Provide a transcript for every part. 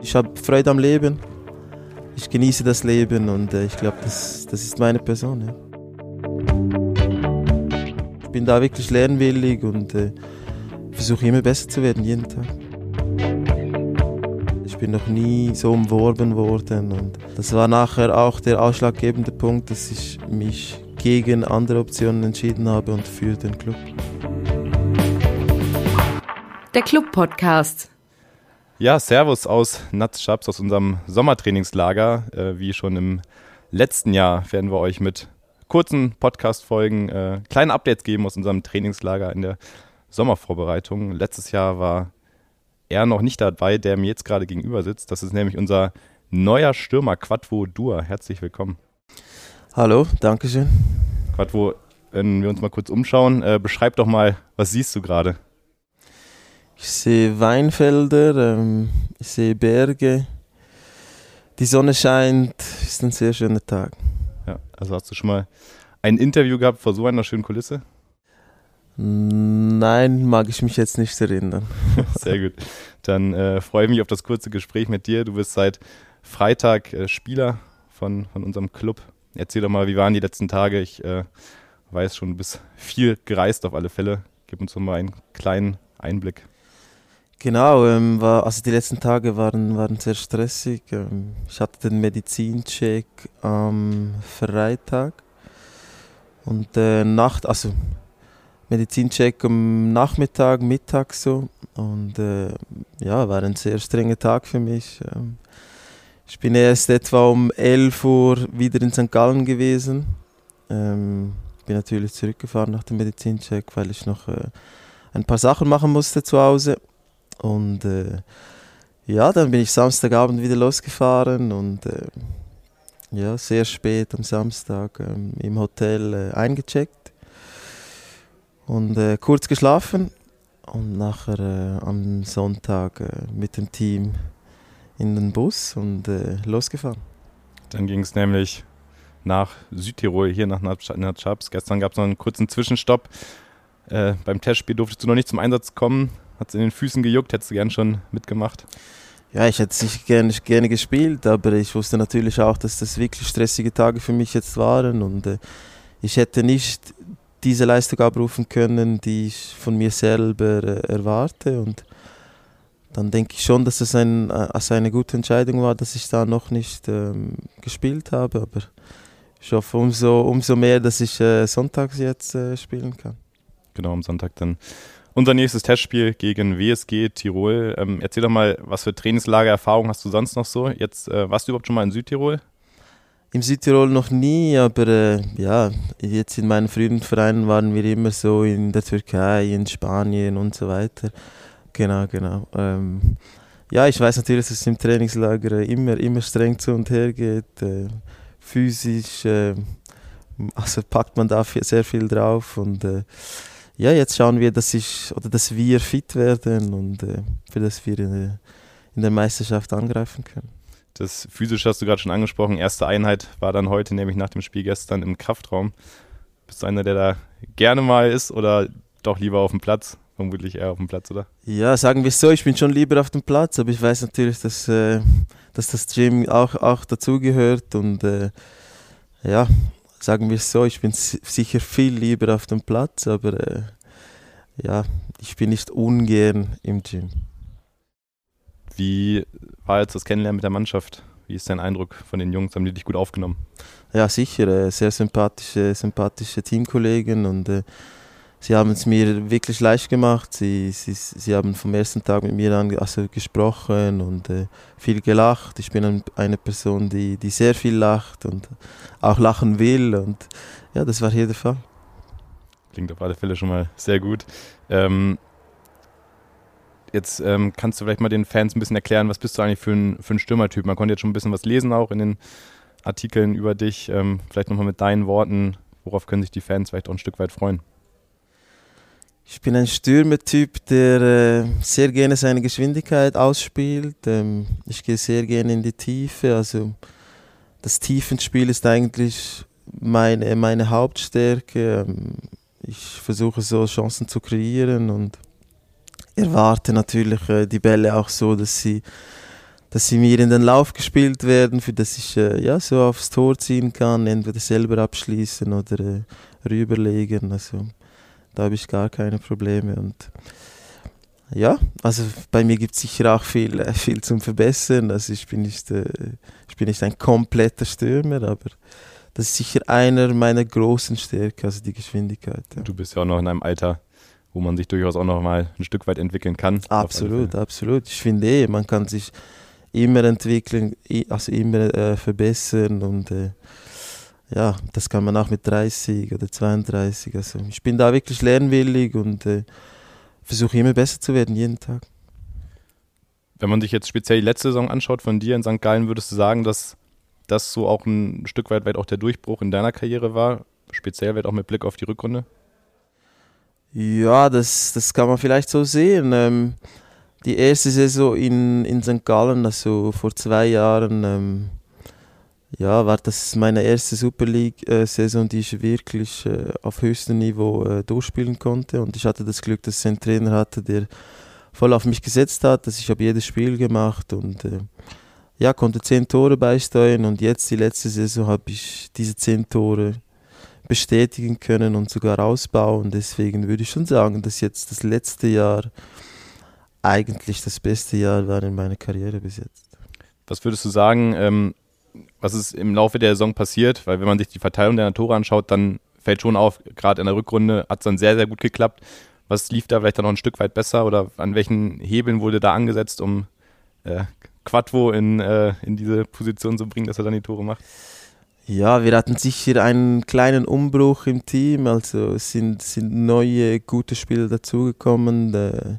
Ich habe Freude am Leben. Ich genieße das Leben und äh, ich glaube, das, das ist meine Person. Ja. Ich bin da wirklich lernwillig und äh, versuche immer besser zu werden, jeden Tag. Ich bin noch nie so umworben worden und das war nachher auch der ausschlaggebende Punkt, dass ich mich gegen andere Optionen entschieden habe und für den Club. Der Club-Podcast. Ja, Servus aus Natzschaps, aus unserem Sommertrainingslager. Äh, wie schon im letzten Jahr werden wir euch mit kurzen Podcast-Folgen äh, kleine Updates geben aus unserem Trainingslager in der Sommervorbereitung. Letztes Jahr war er noch nicht dabei, der mir jetzt gerade gegenüber sitzt. Das ist nämlich unser neuer Stürmer Quadvo Dua. Herzlich willkommen. Hallo, danke schön. Quadvo, wenn wir uns mal kurz umschauen, äh, beschreib doch mal, was siehst du gerade? Ich sehe Weinfelder, ähm, ich sehe Berge. Die Sonne scheint, ist ein sehr schöner Tag. Ja, also hast du schon mal ein Interview gehabt vor so einer schönen Kulisse? Nein, mag ich mich jetzt nicht erinnern. Sehr gut. Dann äh, freue ich mich auf das kurze Gespräch mit dir. Du bist seit Freitag äh, Spieler von, von unserem Club. Erzähl doch mal, wie waren die letzten Tage? Ich äh, weiß schon, du bist viel gereist auf alle Fälle. Gib uns doch mal einen kleinen Einblick. Genau, ähm, war, also die letzten Tage waren, waren sehr stressig. Ähm, ich hatte den Medizincheck am Freitag und äh, Nacht, also Medizincheck am Nachmittag, Mittag so. Und äh, ja, war ein sehr strenger Tag für mich. Ähm, ich bin erst etwa um 11 Uhr wieder in St. Gallen gewesen. Ähm, bin natürlich zurückgefahren nach dem Medizincheck, weil ich noch äh, ein paar Sachen machen musste zu Hause. Und äh, ja, dann bin ich Samstagabend wieder losgefahren und äh, ja, sehr spät am Samstag ähm, im Hotel äh, eingecheckt und äh, kurz geschlafen und nachher äh, am Sonntag äh, mit dem Team in den Bus und losgefahren. Dann ging es nämlich nach Südtirol, hier nach Natschabs. Gestern gab es noch einen kurzen Zwischenstopp. beim Testspiel durftest du noch nicht zum Einsatz kommen. Hat es in den Füßen gejuckt? Hättest du gern schon mitgemacht? Ja, ich hätte sicher gerne, gerne gespielt, aber ich wusste natürlich auch, dass das wirklich stressige Tage für mich jetzt waren und äh, ich hätte nicht diese Leistung abrufen können, die ich von mir selber äh, erwarte und dann denke ich schon, dass es ein, also eine gute Entscheidung war, dass ich da noch nicht ähm, gespielt habe, aber ich hoffe umso, umso mehr, dass ich äh, sonntags jetzt äh, spielen kann. Genau, am Sonntag dann unser nächstes Testspiel gegen WSG Tirol. Ähm, erzähl doch mal, was für Trainingslagererfahrung hast du sonst noch so? Jetzt äh, warst du überhaupt schon mal in Südtirol? Im Südtirol noch nie, aber äh, ja, jetzt in meinen früheren Vereinen waren wir immer so in der Türkei, in Spanien und so weiter. Genau, genau. Ähm, ja, ich weiß natürlich, dass es im Trainingslager immer, immer streng zu und her geht. Äh, physisch, äh, also packt man da sehr viel drauf und äh, ja, jetzt schauen wir, dass ich oder dass wir fit werden und äh, für das wir in der, in der Meisterschaft angreifen können. Das Physische hast du gerade schon angesprochen. Erste Einheit war dann heute, nämlich nach dem Spiel gestern im Kraftraum. Bist du einer, der da gerne mal ist oder doch lieber auf dem Platz? Vermutlich eher auf dem Platz, oder? Ja, sagen wir es so, ich bin schon lieber auf dem Platz, aber ich weiß natürlich, dass, äh, dass das Gym auch, auch dazugehört und äh, ja, sagen wir es so, ich bin sicher viel lieber auf dem Platz, aber äh, ja, ich bin nicht ungern im Gym. Wie war jetzt das Kennenlernen mit der Mannschaft? Wie ist dein Eindruck von den Jungs? Haben die dich gut aufgenommen? Ja, sicher. Äh, sehr sympathische, sympathische Teamkollegen und äh, sie haben es mir wirklich leicht gemacht. Sie, sie, sie haben vom ersten Tag mit mir an, also gesprochen und äh, viel gelacht. Ich bin eine Person, die, die sehr viel lacht und auch lachen will und ja, das war hier der Fall. Klingt auf alle Fälle schon mal sehr gut. Ähm, jetzt ähm, kannst du vielleicht mal den Fans ein bisschen erklären, was bist du eigentlich für ein, für ein Stürmertyp? Man konnte jetzt schon ein bisschen was lesen auch in den Artikeln über dich. Ähm, vielleicht nochmal mit deinen Worten, worauf können sich die Fans vielleicht auch ein Stück weit freuen? Ich bin ein Stürmertyp, der äh, sehr gerne seine Geschwindigkeit ausspielt. Ähm, ich gehe sehr gerne in die Tiefe. Also das Tiefenspiel ist eigentlich meine, meine Hauptstärke. Ähm, ich versuche so Chancen zu kreieren und erwarte natürlich äh, die Bälle auch so, dass sie, dass sie mir in den Lauf gespielt werden, für das ich äh, ja, so aufs Tor ziehen kann, entweder selber abschließen oder äh, rüberlegen. Also da habe ich gar keine Probleme. Und ja, also bei mir gibt es sicher auch viel, äh, viel zum Verbessern. Also ich bin, nicht, äh, ich bin nicht ein kompletter Stürmer, aber das ist sicher einer meiner großen Stärken, also die Geschwindigkeit. Ja. Du bist ja auch noch in einem Alter, wo man sich durchaus auch noch mal ein Stück weit entwickeln kann. Absolut, absolut. Ich finde eh, man kann sich immer entwickeln, also immer äh, verbessern und äh, ja, das kann man auch mit 30 oder 32. Also ich bin da wirklich lernwillig und äh, versuche immer besser zu werden, jeden Tag. Wenn man sich jetzt speziell die letzte Saison anschaut von dir in St. Gallen, würdest du sagen, dass das so auch ein Stück weit weit auch der Durchbruch in deiner Karriere war? Speziell weit auch mit Blick auf die Rückrunde? Ja, das, das kann man vielleicht so sehen. Ähm, die erste Saison in, in St. Gallen, also vor zwei Jahren, ähm, ja, war das meine erste Super League-Saison, die ich wirklich äh, auf höchstem Niveau äh, durchspielen konnte. Und ich hatte das Glück, dass ich einen Trainer hatte, der voll auf mich gesetzt hat. Dass ich habe jedes Spiel gemacht und äh, ja, konnte zehn Tore beisteuern. Und jetzt die letzte Saison habe ich diese zehn Tore bestätigen können und sogar ausbauen. Deswegen würde ich schon sagen, dass jetzt das letzte Jahr eigentlich das beste Jahr war in meiner Karriere bis jetzt. Was würdest du sagen? Ähm was ist im Laufe der Saison passiert, weil wenn man sich die Verteilung der Tore anschaut, dann fällt schon auf, gerade in der Rückrunde hat es dann sehr, sehr gut geklappt. Was lief da vielleicht dann noch ein Stück weit besser oder an welchen Hebeln wurde da angesetzt, um äh, Quattro in, äh, in diese Position zu bringen, dass er dann die Tore macht? Ja, wir hatten sicher einen kleinen Umbruch im Team, also sind, sind neue gute Spieler dazugekommen.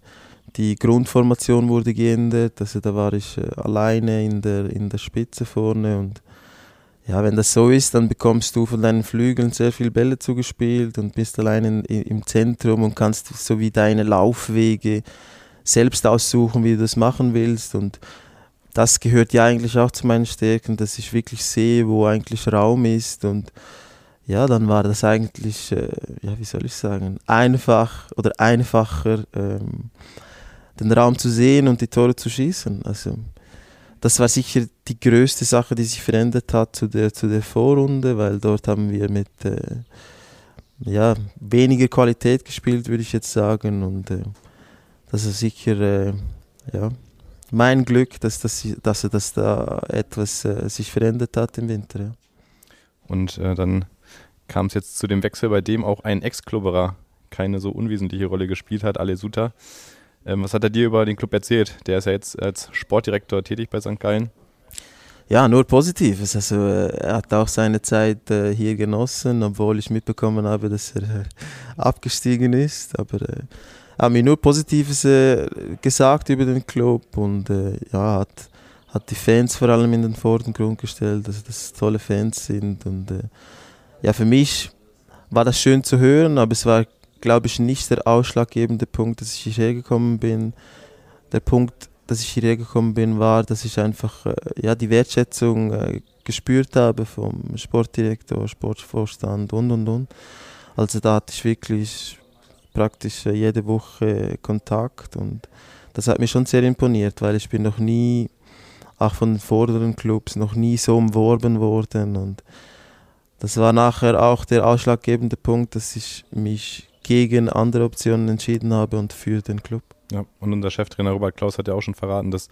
Die Grundformation wurde geändert, also da war ich äh, alleine in der, in der Spitze vorne und ja, wenn das so ist, dann bekommst du von deinen Flügeln sehr viele Bälle zugespielt und bist allein in, im Zentrum und kannst so wie deine Laufwege selbst aussuchen, wie du das machen willst und das gehört ja eigentlich auch zu meinen Stärken, dass ich wirklich sehe, wo eigentlich Raum ist und ja, dann war das eigentlich, äh, ja, wie soll ich sagen, einfach oder einfacher, ähm, den Raum zu sehen und die Tore zu schießen. Also das war sicher die größte Sache, die sich verändert hat zu der, zu der Vorrunde, weil dort haben wir mit äh, ja, weniger Qualität gespielt, würde ich jetzt sagen. Und äh, das ist sicher äh, ja, mein Glück, dass, dass, dass, dass da etwas äh, sich verändert hat im Winter. Ja. Und äh, dann kam es jetzt zu dem Wechsel, bei dem auch ein Ex-Klubberer keine so unwesentliche Rolle gespielt hat, Ale Suter. Ähm, was hat er dir über den Club erzählt? Der ist ja jetzt als Sportdirektor tätig bei St. Gallen. Ja, nur Positives. Also äh, er hat auch seine Zeit äh, hier genossen, obwohl ich mitbekommen habe, dass er äh, abgestiegen ist. Aber äh, hat mir nur Positives äh, gesagt über den Club und äh, ja, hat, hat die Fans vor allem in den Vordergrund gestellt, also dass es tolle Fans sind. Und ja, für mich war das schön zu hören, aber es war glaube ich, nicht der ausschlaggebende Punkt, dass ich hierher gekommen bin. Der Punkt, dass ich hierher gekommen bin, war, dass ich einfach äh, ja, die Wertschätzung äh, gespürt habe vom Sportdirektor, Sportvorstand und und und. Also da hatte ich wirklich praktisch äh, jede Woche Kontakt und das hat mich schon sehr imponiert, weil ich bin noch nie, auch von den vorderen Clubs, noch nie so umworben worden und das war nachher auch der ausschlaggebende Punkt, dass ich mich gegen andere Optionen entschieden habe und für den Club. Ja, und unser Cheftrainer Robert Klaus hat ja auch schon verraten, dass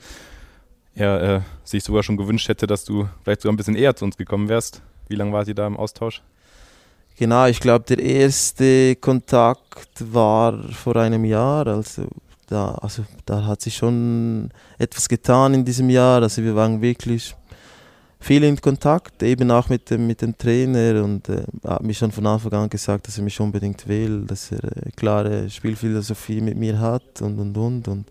er äh, sich sogar schon gewünscht hätte, dass du vielleicht sogar ein bisschen eher zu uns gekommen wärst. Wie lange war sie da im Austausch? Genau, ich glaube, der erste Kontakt war vor einem Jahr. Also da, also da hat sich schon etwas getan in diesem Jahr. Also wir waren wirklich viel in Kontakt, eben auch mit dem, mit dem Trainer und äh, hat mir schon von Anfang an gesagt, dass er mich unbedingt will, dass er äh, klare Spielphilosophie mit mir hat und und und und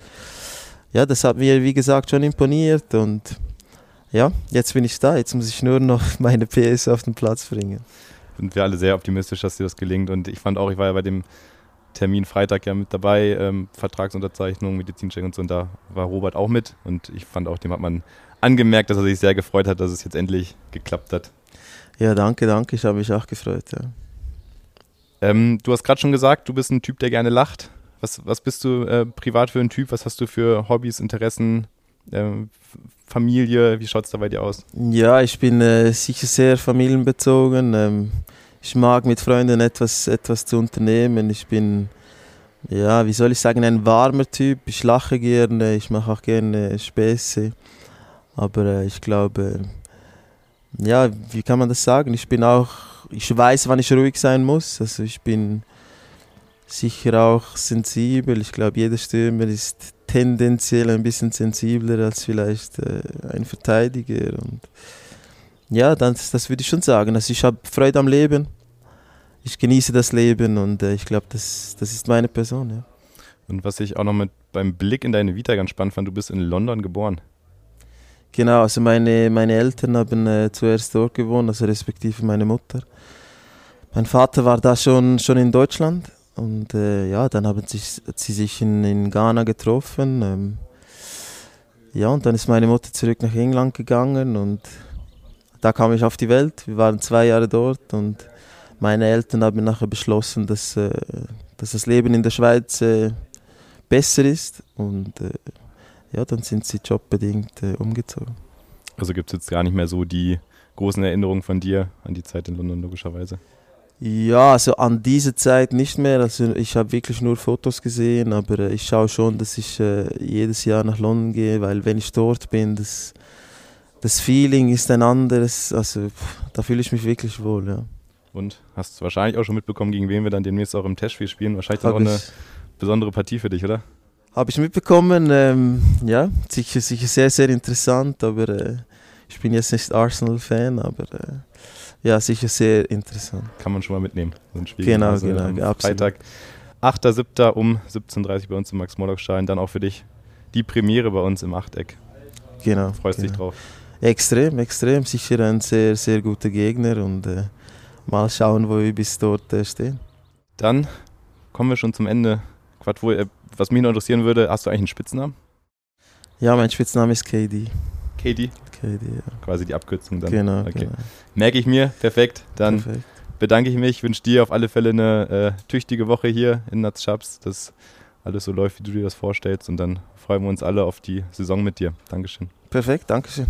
ja, das hat mir wie gesagt schon imponiert und ja, jetzt bin ich da, jetzt muss ich nur noch meine PS auf den Platz bringen. Sind wir alle sehr optimistisch, dass dir das gelingt und ich fand auch, ich war ja bei dem Termin Freitag ja mit dabei, ähm, Vertragsunterzeichnung, Medizincheck und so und da war Robert auch mit und ich fand auch, dem hat man angemerkt, dass er sich sehr gefreut hat, dass es jetzt endlich geklappt hat. Ja, danke, danke. Ich habe mich auch gefreut. Ja. Ähm, du hast gerade schon gesagt, du bist ein Typ, der gerne lacht. Was, was bist du äh, privat für ein Typ? Was hast du für Hobbys, Interessen, äh, Familie? Wie schaut es da bei dir aus? Ja, ich bin äh, sicher sehr familienbezogen. Ähm, ich mag mit Freunden etwas, etwas zu unternehmen. Ich bin, ja, wie soll ich sagen, ein warmer Typ. Ich lache gerne, ich mache auch gerne Späße. Aber äh, ich glaube, ja, wie kann man das sagen? Ich bin auch, ich weiß, wann ich ruhig sein muss. Also ich bin sicher auch sensibel. Ich glaube, jeder Stürmer ist tendenziell ein bisschen sensibler als vielleicht äh, ein Verteidiger. Und ja, das, das würde ich schon sagen. Also ich habe Freude am Leben. Ich genieße das Leben und äh, ich glaube, das, das ist meine Person. Ja. Und was ich auch noch mit beim Blick in deine Vita ganz spannend fand, du bist in London geboren. Genau, also meine, meine Eltern haben äh, zuerst dort gewohnt, also respektive meine Mutter. Mein Vater war da schon, schon in Deutschland und äh, ja, dann haben sich, sie sich in, in Ghana getroffen. Ähm, ja, und dann ist meine Mutter zurück nach England gegangen und da kam ich auf die Welt. Wir waren zwei Jahre dort und meine Eltern haben nachher beschlossen, dass, äh, dass das Leben in der Schweiz äh, besser ist und äh, ja, dann sind sie jobbedingt äh, umgezogen. Also gibt es jetzt gar nicht mehr so die großen Erinnerungen von dir an die Zeit in London, logischerweise? Ja, also an diese Zeit nicht mehr. Also ich habe wirklich nur Fotos gesehen, aber äh, ich schaue schon, dass ich äh, jedes Jahr nach London gehe, weil wenn ich dort bin, das, das Feeling ist ein anderes. Also pff, da fühle ich mich wirklich wohl, ja. Und hast wahrscheinlich auch schon mitbekommen, gegen wen wir dann demnächst auch im Testspiel spielen. Wahrscheinlich auch eine besondere Partie für dich, oder? Habe ich mitbekommen, ähm, ja, sicher, sicher sehr, sehr interessant, aber äh, ich bin jetzt nicht Arsenal-Fan, aber äh, ja, sicher sehr interessant. Kann man schon mal mitnehmen, so ein Spiel. Genau, also, genau, am absolut. Freitag, 8.7. um 17.30 Uhr bei uns im Max-Morlock-Stadion, dann auch für dich die Premiere bei uns im Achteck. Genau. Freust genau. dich drauf? Extrem, extrem. Sicher ein sehr, sehr guter Gegner und äh, mal schauen, wo wir bis dort äh, stehen. Dann kommen wir schon zum Ende. Quad, wo, äh, was mich noch interessieren würde, hast du eigentlich einen Spitznamen? Ja, mein Spitzname ist KD. KD? KD, ja. Quasi die Abkürzung dann. Genau, okay. genau. Merke ich mir, perfekt. Dann perfekt. bedanke ich mich, wünsche dir auf alle Fälle eine äh, tüchtige Woche hier in Natzschaps, dass alles so läuft, wie du dir das vorstellst. Und dann freuen wir uns alle auf die Saison mit dir. Dankeschön. Perfekt, Dankeschön.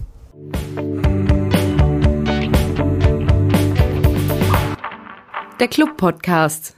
Der Club Podcast.